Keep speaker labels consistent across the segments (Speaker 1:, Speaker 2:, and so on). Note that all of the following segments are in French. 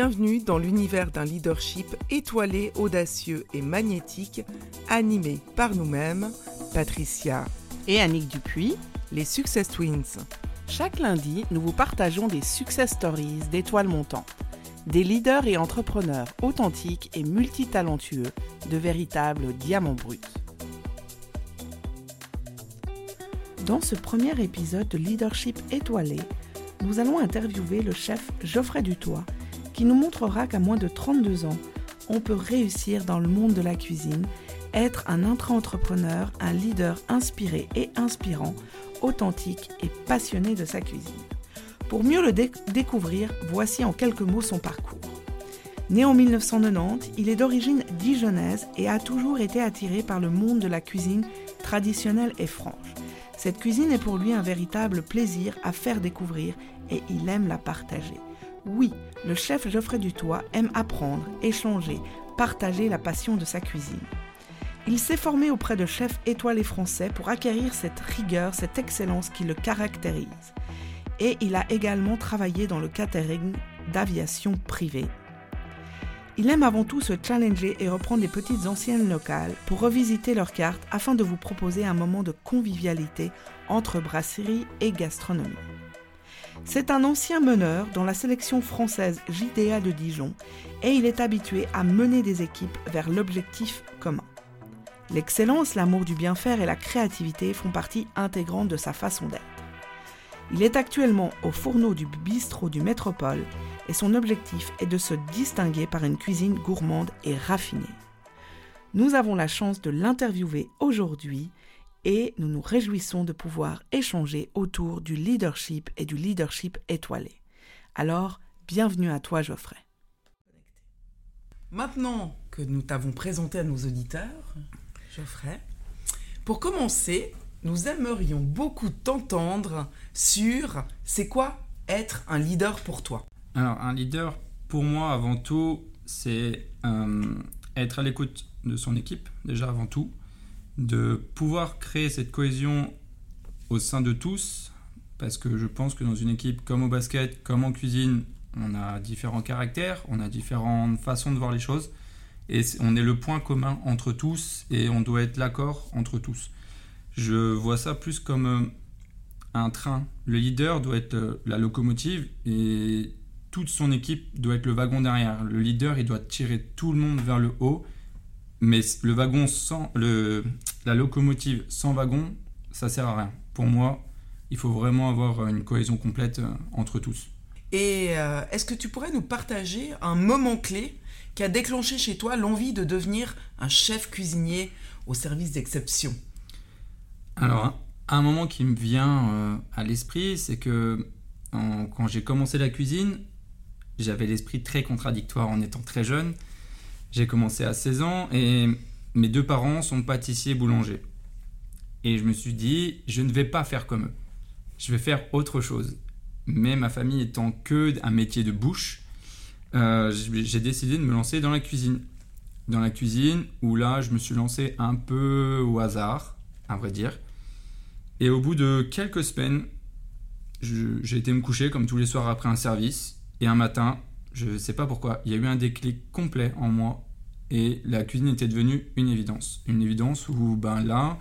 Speaker 1: Bienvenue dans l'univers d'un leadership étoilé, audacieux et magnétique, animé par nous-mêmes, Patricia
Speaker 2: et Annick Dupuis,
Speaker 1: les Success Twins.
Speaker 2: Chaque lundi, nous vous partageons des success stories d'étoiles montantes, des leaders et entrepreneurs authentiques et multitalentueux, de véritables diamants bruts. Dans ce premier épisode de Leadership étoilé, nous allons interviewer le chef Geoffrey Dutoit, nous montrera qu'à moins de 32 ans, on peut réussir dans le monde de la cuisine, être un intra-entrepreneur, un leader inspiré et inspirant, authentique et passionné de sa cuisine. Pour mieux le découvrir, voici en quelques mots son parcours. Né en 1990, il est d'origine dijonnaise et a toujours été attiré par le monde de la cuisine traditionnelle et franche. Cette cuisine est pour lui un véritable plaisir à faire découvrir et il aime la partager. Oui, le chef Geoffrey Dutoit aime apprendre, échanger, partager la passion de sa cuisine. Il s'est formé auprès de chefs étoilés français pour acquérir cette rigueur, cette excellence qui le caractérise. Et il a également travaillé dans le catering d'aviation privée il aime avant tout se challenger et reprendre des petites anciennes locales pour revisiter leurs cartes afin de vous proposer un moment de convivialité entre brasserie et gastronomie. C'est un ancien meneur dans la sélection française JDA de Dijon et il est habitué à mener des équipes vers l'objectif commun. L'excellence, l'amour du bien faire et la créativité font partie intégrante de sa façon d'être. Il est actuellement au fourneau du bistrot du Métropole et son objectif est de se distinguer par une cuisine gourmande et raffinée. Nous avons la chance de l'interviewer aujourd'hui et nous nous réjouissons de pouvoir échanger autour du leadership et du leadership étoilé. Alors, bienvenue à toi Geoffrey.
Speaker 1: Maintenant que nous t'avons présenté à nos auditeurs, Geoffrey, pour commencer, nous aimerions beaucoup t'entendre sur c'est quoi être un leader pour toi.
Speaker 3: Alors, un leader, pour moi, avant tout, c'est euh, être à l'écoute de son équipe, déjà avant tout, de pouvoir créer cette cohésion au sein de tous, parce que je pense que dans une équipe comme au basket, comme en cuisine, on a différents caractères, on a différentes façons de voir les choses, et on est le point commun entre tous, et on doit être l'accord entre tous. Je vois ça plus comme euh, un train. Le leader doit être euh, la locomotive, et toute son équipe doit être le wagon derrière. Le leader, il doit tirer tout le monde vers le haut. Mais le wagon sans le, la locomotive sans wagon, ça sert à rien. Pour moi, il faut vraiment avoir une cohésion complète euh, entre tous.
Speaker 1: Et euh, est-ce que tu pourrais nous partager un moment clé qui a déclenché chez toi l'envie de devenir un chef cuisinier au service d'exception?
Speaker 3: Alors, un moment qui me vient euh, à l'esprit, c'est que quand j'ai commencé la cuisine, j'avais l'esprit très contradictoire en étant très jeune. J'ai commencé à 16 ans et mes deux parents sont pâtissiers boulangers. Et je me suis dit, je ne vais pas faire comme eux. Je vais faire autre chose. Mais ma famille étant que un métier de bouche, euh, j'ai décidé de me lancer dans la cuisine. Dans la cuisine, où là, je me suis lancé un peu au hasard, à vrai dire. Et au bout de quelques semaines, j'ai été me coucher comme tous les soirs après un service. Et un matin, je ne sais pas pourquoi, il y a eu un déclic complet en moi et la cuisine était devenue une évidence. Une évidence où, ben là,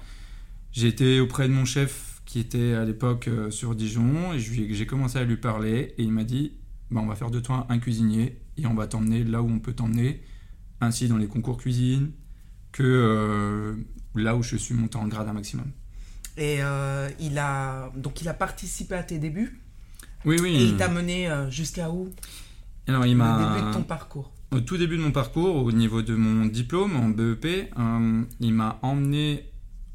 Speaker 3: j'étais auprès de mon chef qui était à l'époque euh, sur Dijon et j'ai commencé à lui parler et il m'a dit ben, on va faire de toi un cuisinier et on va t'emmener là où on peut t'emmener, ainsi dans les concours cuisine que euh, là où je suis monté en grade un maximum.
Speaker 1: Et euh, il a donc il a participé à tes débuts
Speaker 3: oui, oui.
Speaker 1: Et il t'a mené jusqu'à où?
Speaker 3: Alors, il m'a.
Speaker 1: Au début de ton parcours.
Speaker 3: Au tout début de mon parcours, au niveau de mon diplôme en BEP, euh, il m'a emmené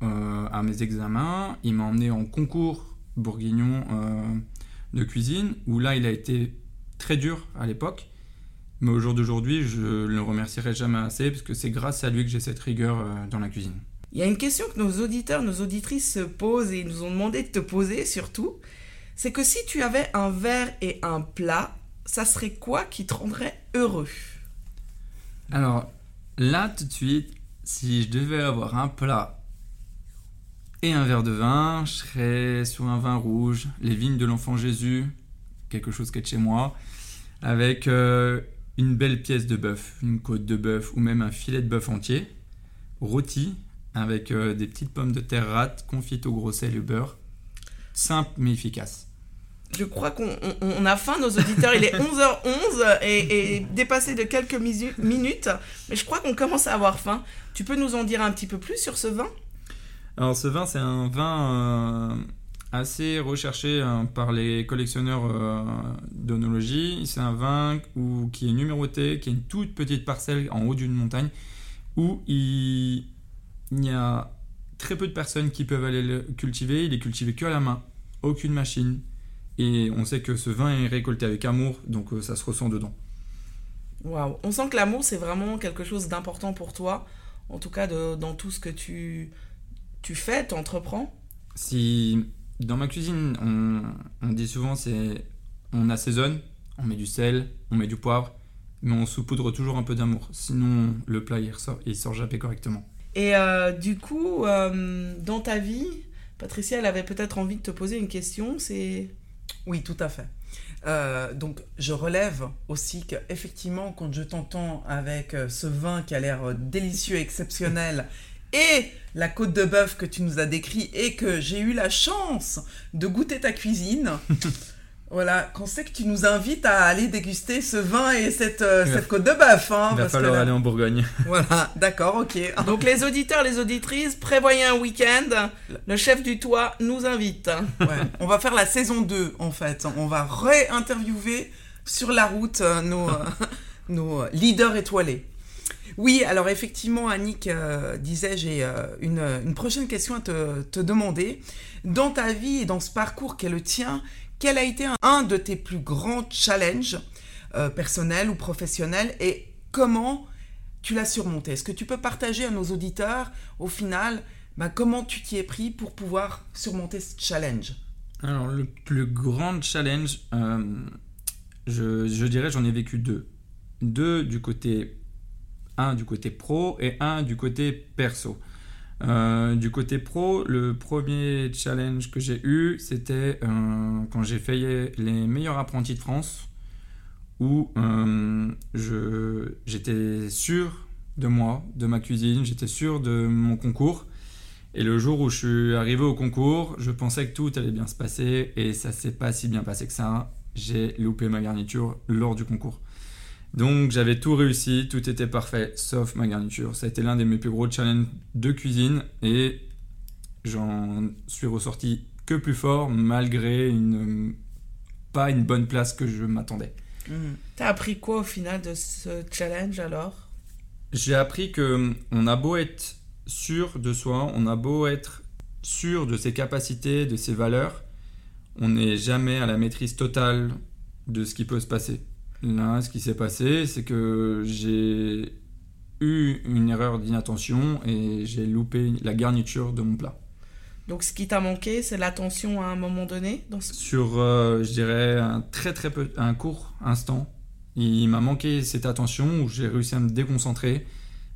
Speaker 3: euh, à mes examens, il m'a emmené en concours bourguignon de cuisine, où là, il a été très dur à l'époque. Mais au jour d'aujourd'hui, je ne le remercierai jamais assez, parce que c'est grâce à lui que j'ai cette rigueur dans la cuisine.
Speaker 1: Il y a une question que nos auditeurs, nos auditrices se posent et ils nous ont demandé de te poser surtout c'est que si tu avais un verre et un plat, ça serait quoi qui te rendrait heureux?
Speaker 3: Alors, là, tout de suite, si je devais avoir un plat et un verre de vin, je serais sur un vin rouge, les vignes de l'enfant Jésus, quelque chose qui est de chez moi, avec euh, une belle pièce de bœuf, une côte de bœuf ou même un filet de bœuf entier, rôti avec euh, des petites pommes de terre rates confites au gros sel et au beurre. Simple mais efficace.
Speaker 2: Je crois qu'on on- on a faim, nos auditeurs. Il est 11h11 et, et dépassé de quelques minutes. Mais je crois qu'on commence à avoir faim. Tu peux nous en dire un petit peu plus sur ce vin?
Speaker 3: Alors ce vin, c'est un vin euh, assez recherché hein, par les collectionneurs euh, d'onologie. C'est un vin qui est numéroté, qui est une toute petite parcelle en haut d'une montagne, où il, il y a très peu de personnes qui peuvent aller le cultiver. Il est cultivé que à la main, aucune machine. Et on sait que ce vin est récolté avec amour, donc euh, ça se ressent dedans.
Speaker 2: Waouh On sent que l'amour, c'est vraiment quelque chose d'important pour toi. En tout cas, de- dans tout ce que tu, tu fais, tu entreprends.
Speaker 3: Si dans ma cuisine, on, on dit souvent c'est on assaisonne, on met du sel, on met du poivre, mais on saupoudre toujours un peu d'amour. Sinon, le plat il ressort, il sort jamais correctement.
Speaker 2: Et euh, du coup, euh, dans ta vie, Patricia, elle avait peut-être envie de te poser une question. C'est
Speaker 1: Oui, tout à fait. Euh, donc, je relève aussi que effectivement, quand je t'entends avec euh, ce vin qui a l'air euh, délicieux, exceptionnel, et la côte de bœuf que tu nous as décrit, et que j'ai eu la chance de goûter ta cuisine, voilà, qu'on sait que tu nous invites à aller déguster ce vin et cette, euh, cette côte de bœuf. Hein,
Speaker 3: il va
Speaker 1: parce que
Speaker 3: falloir
Speaker 1: là-
Speaker 3: aller en Bourgogne.
Speaker 1: Voilà, d'accord, ok.
Speaker 2: donc les auditeurs, les auditrices, prévoyez un week-end. Le chef du toit nous invite.
Speaker 1: Ouais, on va faire la saison 2 en fait. On va réinterviewer sur la route euh, nos, euh, nos leaders étoilés. Oui, alors effectivement, Annick euh, disait, j'ai euh, une, une prochaine question à te, te demander. Dans ta vie et dans ce parcours qui est le tien, quel a été un, de tes plus grands challenges euh, personnels ou professionnels et comment tu l'as surmonté? Est-ce que tu peux partager à nos auditeurs, au final, bah, comment tu t'y es pris pour pouvoir surmonter ce challenge?
Speaker 3: Alors, le plus grand challenge, euh, je, je dirais, j'en ai vécu deux. Deux du côté, un du côté pro et un du côté perso. Euh, du côté pro, le premier challenge que j'ai eu, c'était euh, quand j'ai fait les meilleurs apprentis de France, où euh, j'étais sûr de moi, de ma cuisine, j'étais sûr de mon concours. Et le jour où je suis arrivé au concours, je pensais que tout allait bien se passer et ça s'est pas si bien passé que ça. J'ai loupé ma garniture lors du concours. Donc j'avais tout réussi, tout était parfait, sauf ma garniture. Ça a été l'un de mes plus gros challenges de cuisine et j'en suis ressorti que plus fort malgré une, pas une bonne place que je m'attendais.
Speaker 1: Mhm.
Speaker 2: T'as appris quoi au final de ce challenge alors?
Speaker 3: J'ai appris que on a beau être sûr de soi, on a beau être sûr de ses capacités, de ses valeurs, on n'est jamais à la maîtrise totale de ce qui peut se passer. Là, ce qui s'est passé, c'est que j'ai eu une erreur d'inattention et j'ai loupé la garniture de mon plat.
Speaker 2: Donc ce qui t'a manqué, c'est l'attention à un moment donné dans ce...
Speaker 3: Sur, euh, je dirais, un très très peu, un court instant, il m'a manqué cette attention où j'ai réussi à me déconcentrer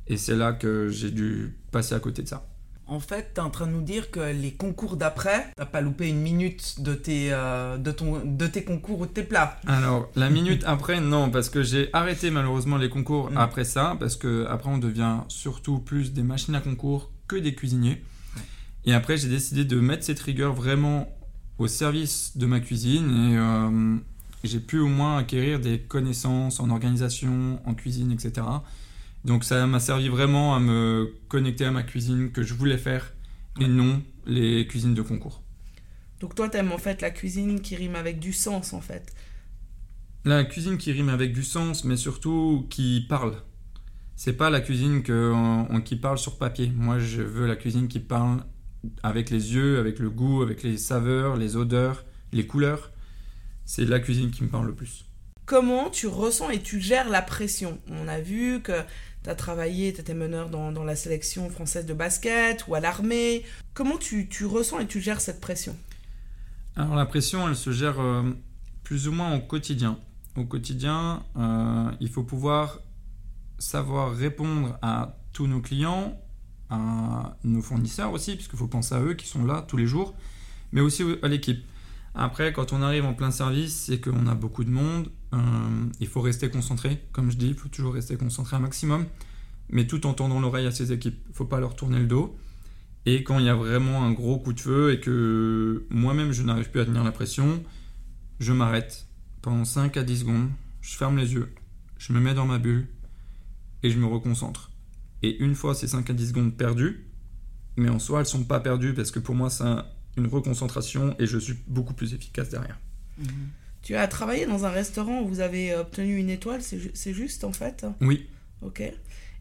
Speaker 3: et c'est là que j'ai dû passer à côté de ça.
Speaker 1: En fait, tu es en train de nous dire que les concours d'après, t'as pas loupé une minute de tes, euh, de, ton, de tes concours ou de tes plats.
Speaker 3: Alors, la minute après, non, parce que j'ai arrêté malheureusement les concours
Speaker 1: Mm.
Speaker 3: après ça, parce que après on devient surtout plus des machines à concours que des cuisiniers.
Speaker 1: Ouais.
Speaker 3: Et après, j'ai décidé de mettre cette rigueur vraiment au service de ma cuisine et euh, j'ai pu au moins acquérir des connaissances en organisation, en cuisine, etc. Donc ça m'a servi vraiment à me connecter à ma cuisine que je voulais faire et non les cuisines de concours.
Speaker 2: Donc toi t'aimes en fait la cuisine qui rime avec du sens en fait.
Speaker 3: La cuisine qui rime avec du sens, mais surtout qui parle. C'est pas la cuisine que, on- on- qui parle sur papier. Moi, je veux la cuisine qui parle avec les yeux, avec le goût, avec les saveurs, les odeurs, les couleurs. C'est la cuisine qui me parle le plus.
Speaker 2: Comment tu ressens et tu gères la pression? On a vu que tu as travaillé, tu étais meneur dans, la sélection française de basket ou à l'armée. Comment tu, tu ressens et tu gères cette pression?
Speaker 3: Alors la pression, elle se gère euh, plus ou moins au quotidien. Au quotidien, euh, il faut pouvoir savoir répondre à tous nos clients, à nos fournisseurs aussi, puisqu'il faut penser à eux qui sont là tous les jours, mais aussi à l'équipe. Après, quand on arrive en plein service, c'est qu'on a beaucoup de monde. euh, il faut rester concentré, comme je dis, il faut toujours rester concentré un maximum, mais tout en tendant l'oreille à ses équipes. Il faut pas leur tourner le dos. Et quand il y a vraiment un gros coup de feu et que moi-même je n'arrive plus à tenir la pression, je m'arrête pendant 5 à 10 secondes, je ferme les yeux, je me mets dans ma bulle et je me reconcentre. Et une fois ces 5 à 10 secondes perdues, mais en soi elles sont pas perdues parce que pour moi un- une reconcentration et je suis beaucoup plus efficace derrière.
Speaker 2: Tu as travaillé dans un restaurant où vous avez obtenu une étoile, c'est ju- c'est juste en fait?
Speaker 3: Oui,
Speaker 2: Ok.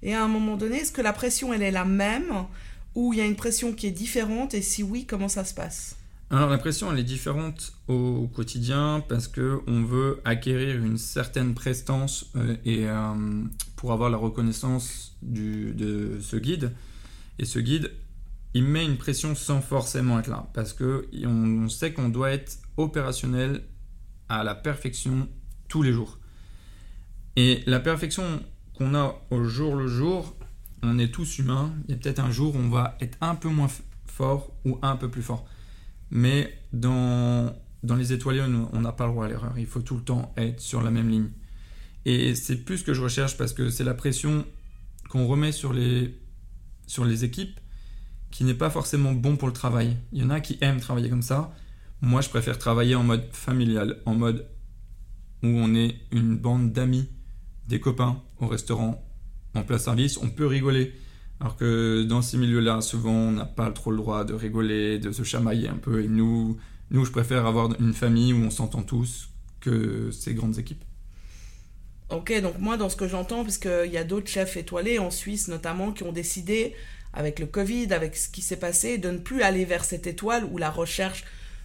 Speaker 2: Et à un moment donné, est-ce que la pression, elle est la même ou il y a une pression qui est différente? Et si oui, comment ça se passe?
Speaker 3: Alors la pression elle est différente au quotidien parce que on veut acquérir une certaine prestance euh, et euh, pour avoir la reconnaissance du, de ce guide. Et ce guide, il met une pression sans forcément être là parce que on, sait qu'on doit être opérationnel à la perfection tous les jours. Et la perfection qu'on a au jour le jour, on est tous humains. Il y a peut-être un jour où on va être un peu moins fort ou un peu plus fort. Mais dans, dans les étoilés, on n'a pas le droit à l'erreur. Il faut tout le temps être sur la même ligne. Et c'est plus ce que je recherche parce que c'est la pression qu'on remet sur les, sur les équipes qui n'est pas forcément bon pour le travail. Il y en a qui aiment travailler comme ça. Moi, je préfère travailler en mode familial, en mode où on est une bande d'amis, des copains au restaurant, en plein service, on peut rigoler. Alors que dans ces milieux-là, souvent, on n'a pas trop le droit de rigoler, de se chamailler un peu. Et nous, nous je préfère avoir une famille où on s'entend tous que ces grandes équipes.
Speaker 2: Ok, donc moi, dans ce que j'entends, parce qu'il y a d'autres chefs étoilés en Suisse notamment qui ont décidé, avec le Covid, avec ce qui s'est passé, de ne plus aller vers cette étoile ou la recherche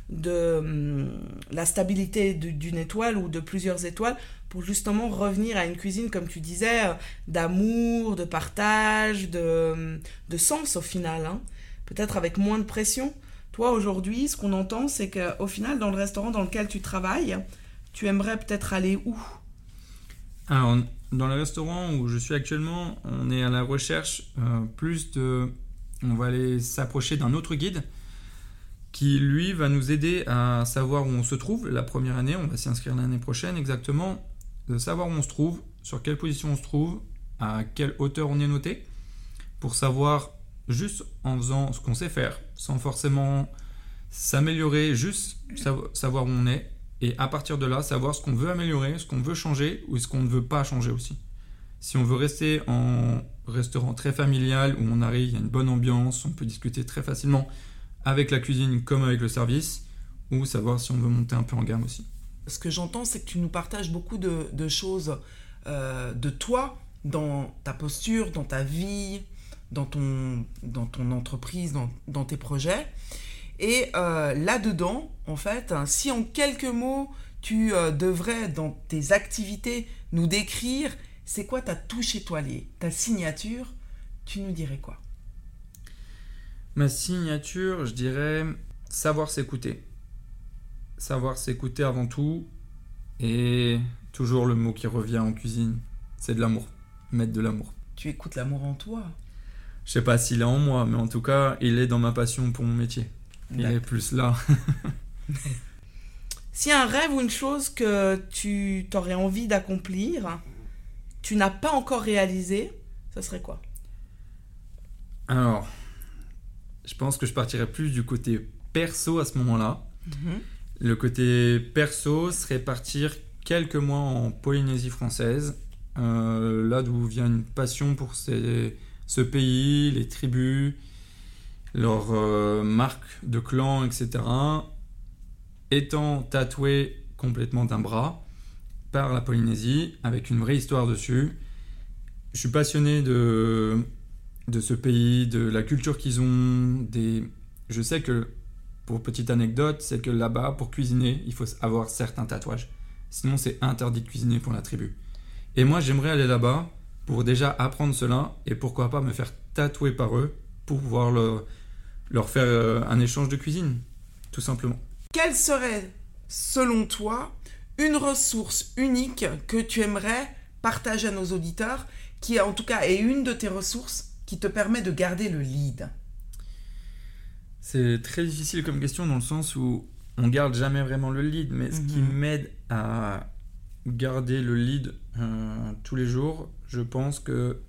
Speaker 2: de hum, la stabilité d'une étoile ou de plusieurs étoiles pour justement revenir à une cuisine, comme tu disais, euh, d'amour, de partage, de, hum, de sens au final. hein. Peut-être avec moins de pression. Toi, aujourd'hui, ce qu'on entend, c'est qu'au final, dans le restaurant dans lequel tu travailles, tu aimerais peut-être aller où?
Speaker 3: Alors, dans le restaurant où je suis actuellement, on est à la recherche euh, plus de... On va aller s'approcher d'un autre guide qui, lui, va nous aider à savoir où on se trouve la première année. On va s'y inscrire l'année prochaine exactement. De savoir où on se trouve, sur quelle position on se trouve, à quelle hauteur on est noté, pour savoir juste en faisant ce qu'on sait faire, sans forcément s'améliorer, juste savo- savoir où on est, et à partir de là, savoir ce qu'on veut améliorer, ce qu'on veut changer ou ce qu'on ne veut pas changer aussi. Si on veut rester en restaurant très familial où on arrive, il y a une bonne ambiance, on peut discuter très facilement avec la cuisine comme avec le service, ou savoir si on veut monter un peu en gamme aussi.
Speaker 1: Ce que j'entends, c'est que tu nous partages beaucoup de, choses euh, de toi, dans ta posture, dans ta vie, dans ton, dans ton entreprise, dans tes projets. Et euh, là-dedans, en fait, hein, si en quelques mots, tu euh, devrais, dans tes activités, nous décrire c'est quoi ta touche étoilée, ta signature, tu nous dirais quoi?
Speaker 3: Ma signature, je dirais savoir s'écouter. Savoir s'écouter avant tout. Et toujours le mot qui revient en cuisine, c'est de l'amour. Mettre de l'amour.
Speaker 1: Tu écoutes l'amour en toi?
Speaker 3: Je sais pas s'il est en moi, mais en tout cas, il est dans ma passion pour mon métier. Il est plus là.
Speaker 2: A un rêve ou une chose que tu t'aurais envie d'accomplir, tu n'as pas encore réalisé, ça serait quoi?
Speaker 3: Alors, je pense que je partirais plus du côté perso à ce moment-là.
Speaker 1: Mhm.
Speaker 3: Le côté perso serait partir quelques mois en Polynésie française, euh, là d'où vient une passion pour ces- ce pays, les tribus, leurs euh, marques de clans, etc. Étant tatoué complètement d'un bras par la Polynésie, avec une vraie histoire dessus. Je suis passionné de, de ce pays, de la culture qu'ils ont. Des... Je sais que pour petite anecdote, c'est que là-bas, pour cuisiner, il faut avoir certains tatouages. Sinon, c'est interdit de cuisiner pour la tribu. Et moi, j'aimerais aller là-bas pour déjà apprendre cela et pourquoi pas me faire tatouer par eux pour pouvoir leur, leur faire euh, un échange de cuisine, tout simplement.
Speaker 1: Quelle serait, selon toi, une ressource unique que tu aimerais partager à nos auditeurs, qui en tout cas est une de tes ressources qui te permet de garder le lead?
Speaker 3: C'est très difficile comme question dans le sens où on garde jamais vraiment le lead, mais ce qui
Speaker 1: Mhm.
Speaker 3: m'aide à garder le lead euh, tous les jours, je pense que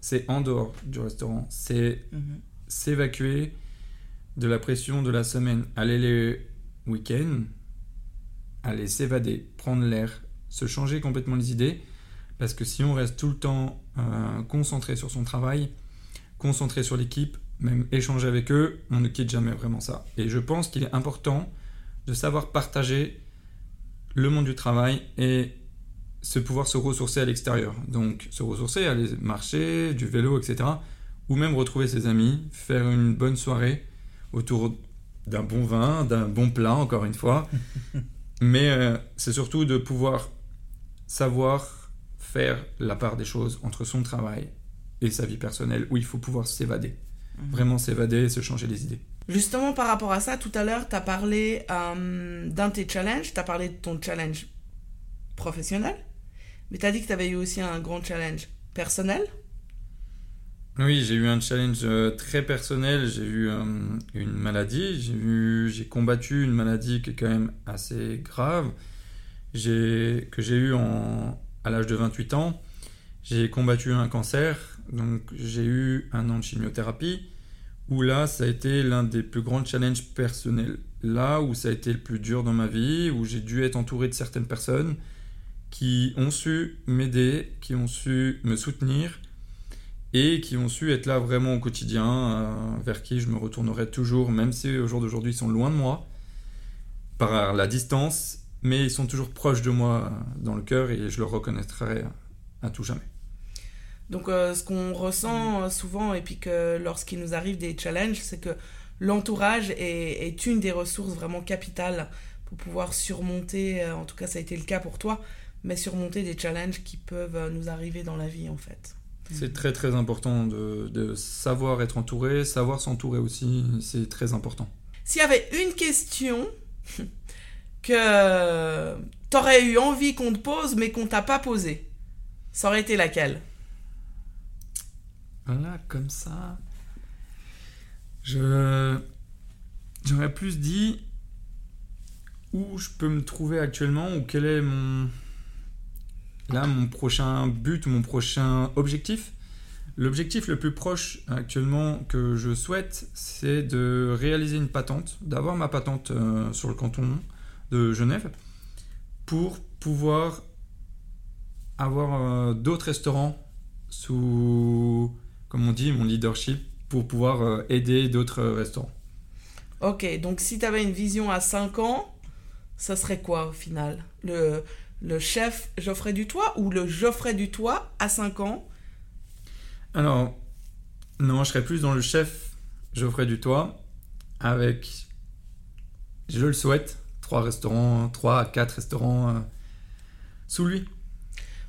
Speaker 3: c'est en dehors du restaurant. C'est
Speaker 1: Mhm.
Speaker 3: S'évacuer de la pression de la semaine. Aller les week-ends, aller s'évader, prendre l'air, se changer complètement les idées. Parce que si on reste tout le temps euh, concentré sur son travail, concentré sur l'équipe, même échanger avec eux, on ne quitte jamais vraiment ça. Et je pense qu'il est important de savoir partager le monde du travail et se pouvoir se ressourcer à l'extérieur. Donc se ressourcer, aller marcher, du vélo, etc. Ou même retrouver ses amis, faire une bonne soirée autour d'un bon vin, d'un bon plat, encore une fois. Mais euh, c'est surtout de pouvoir savoir faire la part des choses entre son travail et sa vie personnelle, où il faut pouvoir s'évader.
Speaker 1: Mhm.
Speaker 3: Vraiment s'évader et se changer les idées.
Speaker 2: Justement, par rapport à ça, tout à l'heure, tu as parlé euh, d'un de tes challenges, tu as parlé de ton challenge professionnel, mais tu as dit que tu avais eu aussi un grand challenge personnel.
Speaker 3: Oui, j'ai eu un challenge euh, très personnel. J'ai eu euh, une maladie. J'ai eu, j'ai combattu une maladie qui est quand même assez grave. J'ai que j'ai eu en à l'âge de 28 ans. J'ai combattu un cancer. Donc j'ai eu un an de chimiothérapie. Où là, ça a été l'un des plus grands challenges personnels. Là où ça a été le plus dur dans ma vie, où j'ai dû être entouré de certaines personnes qui ont su m'aider, qui ont su me soutenir et qui ont su être là vraiment au quotidien, euh, vers qui je me retournerai toujours, même si au jour d'aujourd'hui ils sont loin de moi, par la distance, mais ils sont toujours proches de moi euh, dans le cœur et je le reconnaîtrai à tout jamais.
Speaker 2: Donc, euh, ce qu'on ressent euh, souvent, et puis que lorsqu'il nous arrive des challenges, c'est que l'entourage est, est une des ressources vraiment capitales pour pouvoir surmonter, euh, en tout cas ça a été le cas pour toi, mais surmonter des challenges qui peuvent euh, nous arriver dans la vie en fait.
Speaker 3: C'est très très important de, de savoir être entouré, savoir s'entourer aussi, c'est très important.
Speaker 2: S'il y avait une question que t'aurais eu envie qu'on te pose mais qu'on t'a pas posée, ça aurait été laquelle?
Speaker 3: Là, comme ça, je j'aurais plus dit où je peux me trouver actuellement ou quel est mon là mon prochain but mon prochain objectif. L'objectif le plus proche actuellement que je souhaite, c'est de réaliser une patente, d'avoir ma patente euh, sur le canton de Genève pour pouvoir avoir euh, d'autres restaurants sous, comme on dit, mon leadership pour pouvoir euh, aider d'autres restaurants.
Speaker 2: Ok, donc si tu avais une vision à 5 ans, ça serait quoi au final? Le chef Geoffrey Dutoit ou le Geoffrey Dutoit à 5 ans?
Speaker 3: Alors, non, je serais plus dans le chef Geoffrey Dutoit avec, je le souhaite, trois restaurants, trois à quatre restaurants euh, sous lui.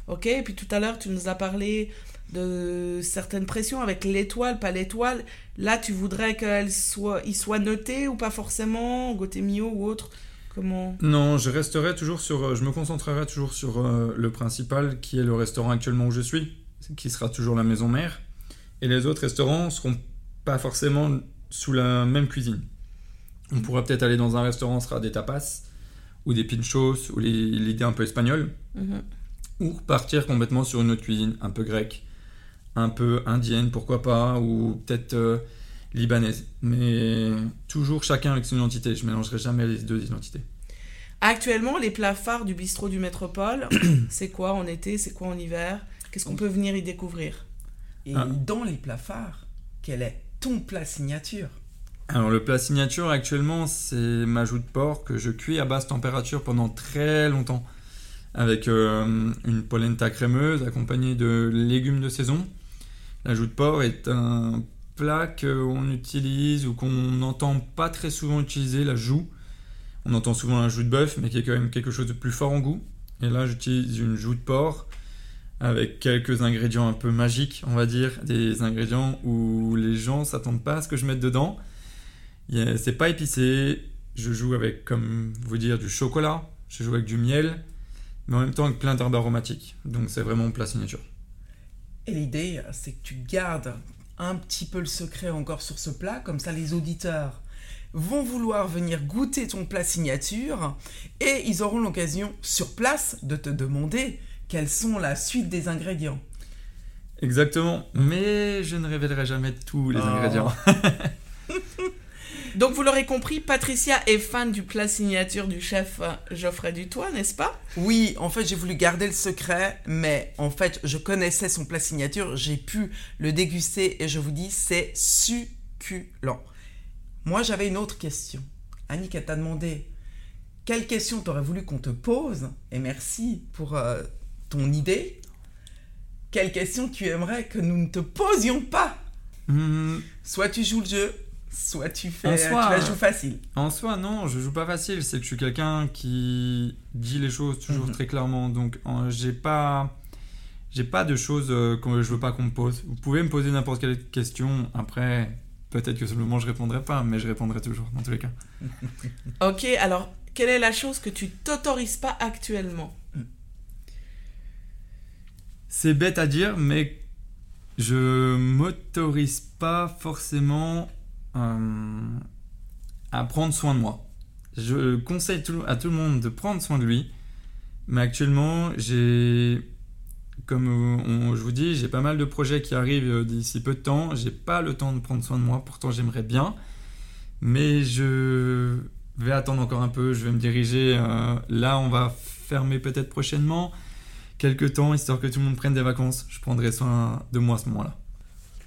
Speaker 2: Ok, et puis tout à l'heure, tu nous as parlé de certaines pressions avec l'étoile, pas l'étoile. Là, tu voudrais qu'il soit, il soit noté ou pas forcément, Gotemio ou autre? Comment
Speaker 3: Non, je resterai toujours sur, euh, je me concentrerai toujours sur euh, le principal qui est le restaurant actuellement où je suis, qui sera toujours la maison mère. Et les autres restaurants seront pas forcément sous la même cuisine. On pourra peut-être aller dans un restaurant, ce sera des tapas ou des pinchos ou l'idée un peu espagnole,
Speaker 2: Mhm.
Speaker 3: ou repartir complètement sur une autre cuisine, un peu grecque, un peu indienne, pourquoi pas, ou peut-être euh, libanaise. Mais toujours chacun avec son identité. Je mélangerai jamais les deux identités.
Speaker 2: Actuellement, les plats phares du bistrot du Métropole, c'est quoi en été, c'est quoi en hiver? Qu'est-ce qu'on peut venir y découvrir?
Speaker 1: Et
Speaker 3: Ah.
Speaker 1: dans les plats phares, quel est ton plat signature?
Speaker 3: Alors le plat signature actuellement c'est ma joue de porc que je cuis à basse température pendant très longtemps avec euh, une polenta crémeuse accompagnée de légumes de saison. La joue de porc est un plat qu'on utilise ou qu'on n'entend pas très souvent utiliser, la joue. On entend souvent la joue de bœuf mais qui est quand même quelque chose de plus fort en goût. Et là j'utilise une joue de porc avec quelques ingrédients un peu magiques, on va dire, des ingrédients où les gens s'attendent pas à ce que je mette dedans. C'est pas épicé. Je joue avec, comme vous dire, du chocolat. Je joue avec du miel, mais en même temps avec plein d'herbes aromatiques. Donc c'est vraiment mon plat signature.
Speaker 1: Et l'idée, c'est que tu gardes un petit peu le secret encore sur ce plat, comme ça les auditeurs vont vouloir venir goûter ton plat signature et ils auront l'occasion sur place de te demander quelles sont la suite des ingrédients.
Speaker 3: Exactement, mais je ne révélerai jamais tous les
Speaker 1: Oh.
Speaker 3: ingrédients.
Speaker 2: Donc vous l'aurez compris, Patricia est fan du plat signature du chef euh, Geoffrey Dutoit, n'est-ce pas?
Speaker 1: Oui, en fait, j'ai voulu garder le secret, mais en fait, je connaissais son plat signature, j'ai pu le déguster et je vous dis, c'est succulent. Moi, j'avais une autre question. Annick, elle t'a demandé quelle question t'aurais voulu qu'on te pose, et merci pour euh, ton idée. Quelle question tu aimerais que nous ne te posions pas?
Speaker 3: Hmm,
Speaker 1: Soit tu joues le jeu, soit tu fais,
Speaker 3: En
Speaker 1: tu
Speaker 3: soi,
Speaker 1: la
Speaker 3: euh,
Speaker 1: joues facile.
Speaker 3: En soi, non, je joue pas facile. C'est que je suis quelqu'un qui dit les choses toujours
Speaker 1: Mhm.
Speaker 3: très clairement. Donc, euh, j'ai pas, j'ai pas de choses euh, que je veux pas qu'on me pose. Vous pouvez me poser n'importe quelle question. Après, peut-être que simplement je répondrai pas, mais je répondrai toujours dans tous les cas.
Speaker 2: Ok, alors quelle est la chose que tu t'autorises pas actuellement?
Speaker 3: C'est bête à dire, mais je m'autorise pas forcément euh, à prendre soin de moi. Je conseille à tout le monde de prendre soin de lui, mais actuellement, j'ai, comme euh, je vous dis, j'ai pas mal de projets qui arrivent euh, d'ici peu de temps. J'ai pas le temps de prendre soin de moi, pourtant j'aimerais bien, mais je vais attendre encore un peu. Je vais me diriger. euh, là, on va fermer peut-être prochainement quelques temps, histoire que tout le monde prenne des vacances. Je prendrai soin de moi à ce moment-là.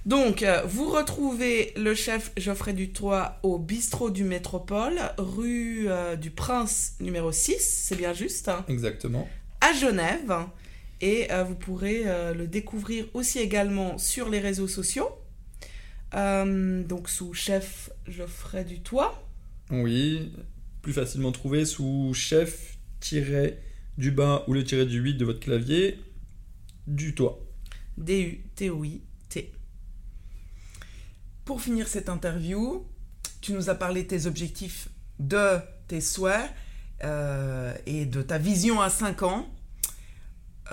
Speaker 2: Donc, euh, vous retrouvez le chef Geoffrey Dutoit au bistrot du Métropole, rue euh, du Prince numéro 6, c'est bien juste, hein,
Speaker 3: Exactement.
Speaker 2: à Genève. Et euh, vous pourrez euh, le découvrir aussi également sur les réseaux sociaux. Donc, sous chef Geoffrey Dutoit.
Speaker 3: Oui, plus facilement trouvé sous chef tiré du bas ou le tiré du 8 de votre clavier du toit.
Speaker 1: Pour finir cette interview, tu nous as parlé de tes objectifs, de tes souhaits euh, et de ta vision à 5 ans.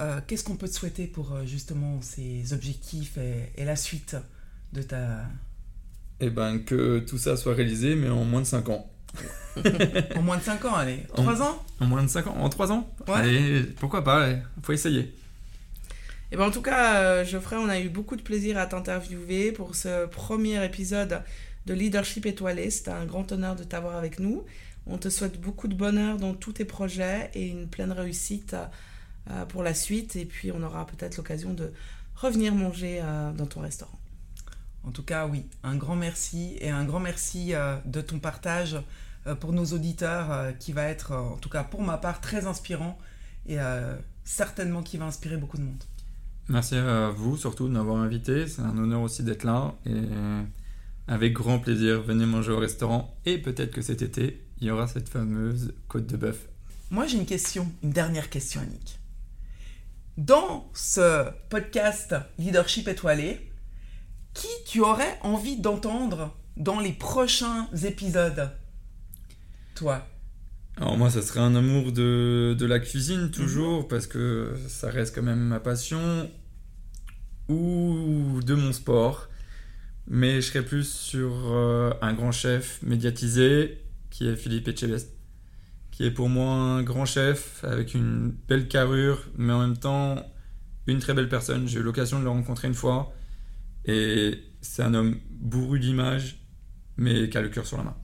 Speaker 1: Euh, Qu'est-ce qu'on peut te souhaiter pour euh, justement ces objectifs et, et la suite de ta...
Speaker 3: Et ben que tout ça soit réalisé, mais en moins de 5 ans.
Speaker 1: En moins de 5 ans, allez.
Speaker 3: En-
Speaker 1: 3 ans?
Speaker 3: En moins de 5 ans? En 3 ans?
Speaker 1: Ouais.
Speaker 3: Allez, pourquoi pas, allez, faut essayer.
Speaker 2: Et ben en tout cas, euh, Geoffrey, on a eu beaucoup de plaisir à t'interviewer pour ce premier épisode de Leadership étoilé. C'était un grand honneur de t'avoir avec nous. On te souhaite beaucoup de bonheur dans tous tes projets et une pleine réussite euh, pour la suite. Et puis, on aura peut-être l'occasion de revenir manger euh, dans ton restaurant.
Speaker 1: En tout cas, oui, un grand merci et un grand merci de ton partage pour nos auditeurs qui va être, en tout cas pour ma part, très inspirant et certainement qui va inspirer beaucoup de monde.
Speaker 3: Merci à vous surtout de m'avoir invité. C'est un honneur aussi d'être là. Et avec grand plaisir, venez manger au restaurant. Et peut-être que cet été, il y aura cette fameuse côte de bœuf.
Speaker 1: Moi, j'ai une question, une dernière question, Annick. Dans ce podcast Leadership étoilé, qui tu aurais envie d'entendre dans les prochains épisodes? Toi
Speaker 3: Alors moi, ça serait un amour de, de la cuisine toujours, parce que ça reste quand même ma passion, ou de mon sport. Mais je serais plus sur euh, un grand chef médiatisé, qui est Philippe Etchebest, qui est pour moi un grand chef, avec une belle carrure, mais en même temps une très belle personne. J'ai eu l'occasion de le rencontrer une fois, et c'est un homme bourru d'images, mais qui a le cœur sur la main.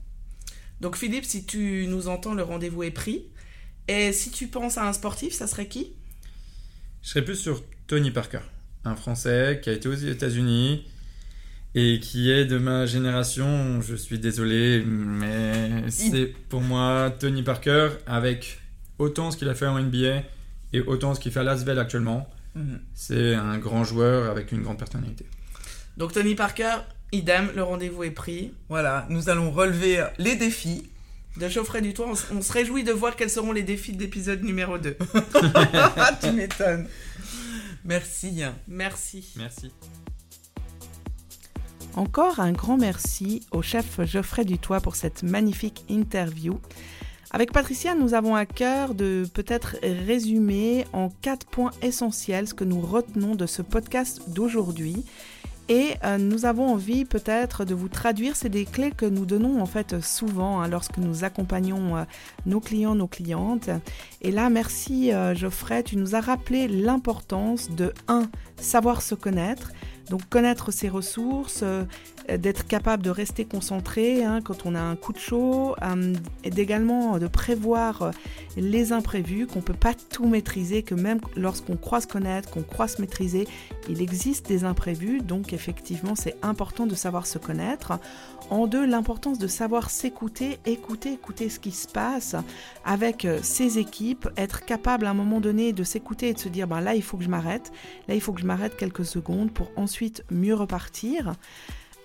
Speaker 2: Donc, Philippe, si tu nous entends, le rendez-vous est pris. Et si tu penses à un sportif, ça serait qui?
Speaker 3: Je serais plus sur Tony Parker, un Français qui a été aux États-Unis et qui est de ma génération. Je suis désolé, mais c'est pour moi Tony Parker avec autant ce qu'il a fait en NBA et autant ce qu'il fait à Lasvel actuellement.
Speaker 1: Mhm.
Speaker 3: C'est un grand joueur avec une grande personnalité.
Speaker 2: Donc, Tony Parker, idem, le rendez-vous est pris.
Speaker 1: Voilà, nous allons relever les défis.
Speaker 2: De Geoffrey Dutoit, on, se réjouit de voir quels seront les défis de l'épisode numéro 2.
Speaker 1: tu m'étonnes. Merci.
Speaker 2: Merci.
Speaker 3: Merci.
Speaker 2: Encore un grand merci au chef Geoffrey Dutoit pour cette magnifique interview. Avec Patricia, nous avons à cœur de peut-être résumer en quatre points essentiels ce que nous retenons de ce podcast d'aujourd'hui. Et euh, nous avons envie peut-être de vous traduire, c'est des clés que nous donnons en fait souvent hein, lorsque nous accompagnons euh, nos clients, nos clientes. Et là, merci euh, Geoffrey, tu nous as rappelé l'importance de 1. savoir se connaître. Donc connaître ses ressources, d'être capable de rester concentré hein, quand on a un coup de chaud, et d'également de prévoir les imprévus, qu'on ne peut pas tout maîtriser, que même lorsqu'on croit se connaître, qu'on croit se maîtriser, il existe des imprévus. Donc effectivement, c'est important de savoir se connaître. En deux, l'importance de savoir s'écouter, écouter, écouter ce qui se passe avec euh, ses équipes, être capable à un moment donné de s'écouter et de se dire, ben là, il faut que je m'arrête, là, il faut que je m'arrête quelques secondes pour ensuite mieux repartir.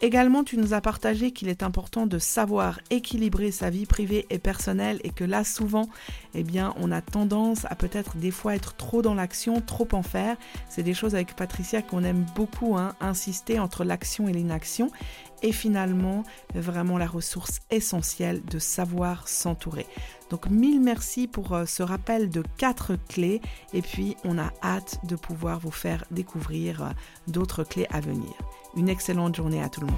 Speaker 2: Également, tu nous as partagé qu'il est important de savoir équilibrer sa vie privée et personnelle et que là, souvent, eh bien, on a tendance à peut-être des fois être trop dans l'action, trop en faire. C'est des choses avec Patricia qu'on aime beaucoup, hein, insister entre l'action et l'inaction. Et finalement, vraiment la ressource essentielle de savoir s'entourer. Donc mille merci pour euh, ce rappel de quatre clés et puis on a hâte de pouvoir vous faire découvrir euh, d'autres clés à venir. Une excellente journée à tout le monde.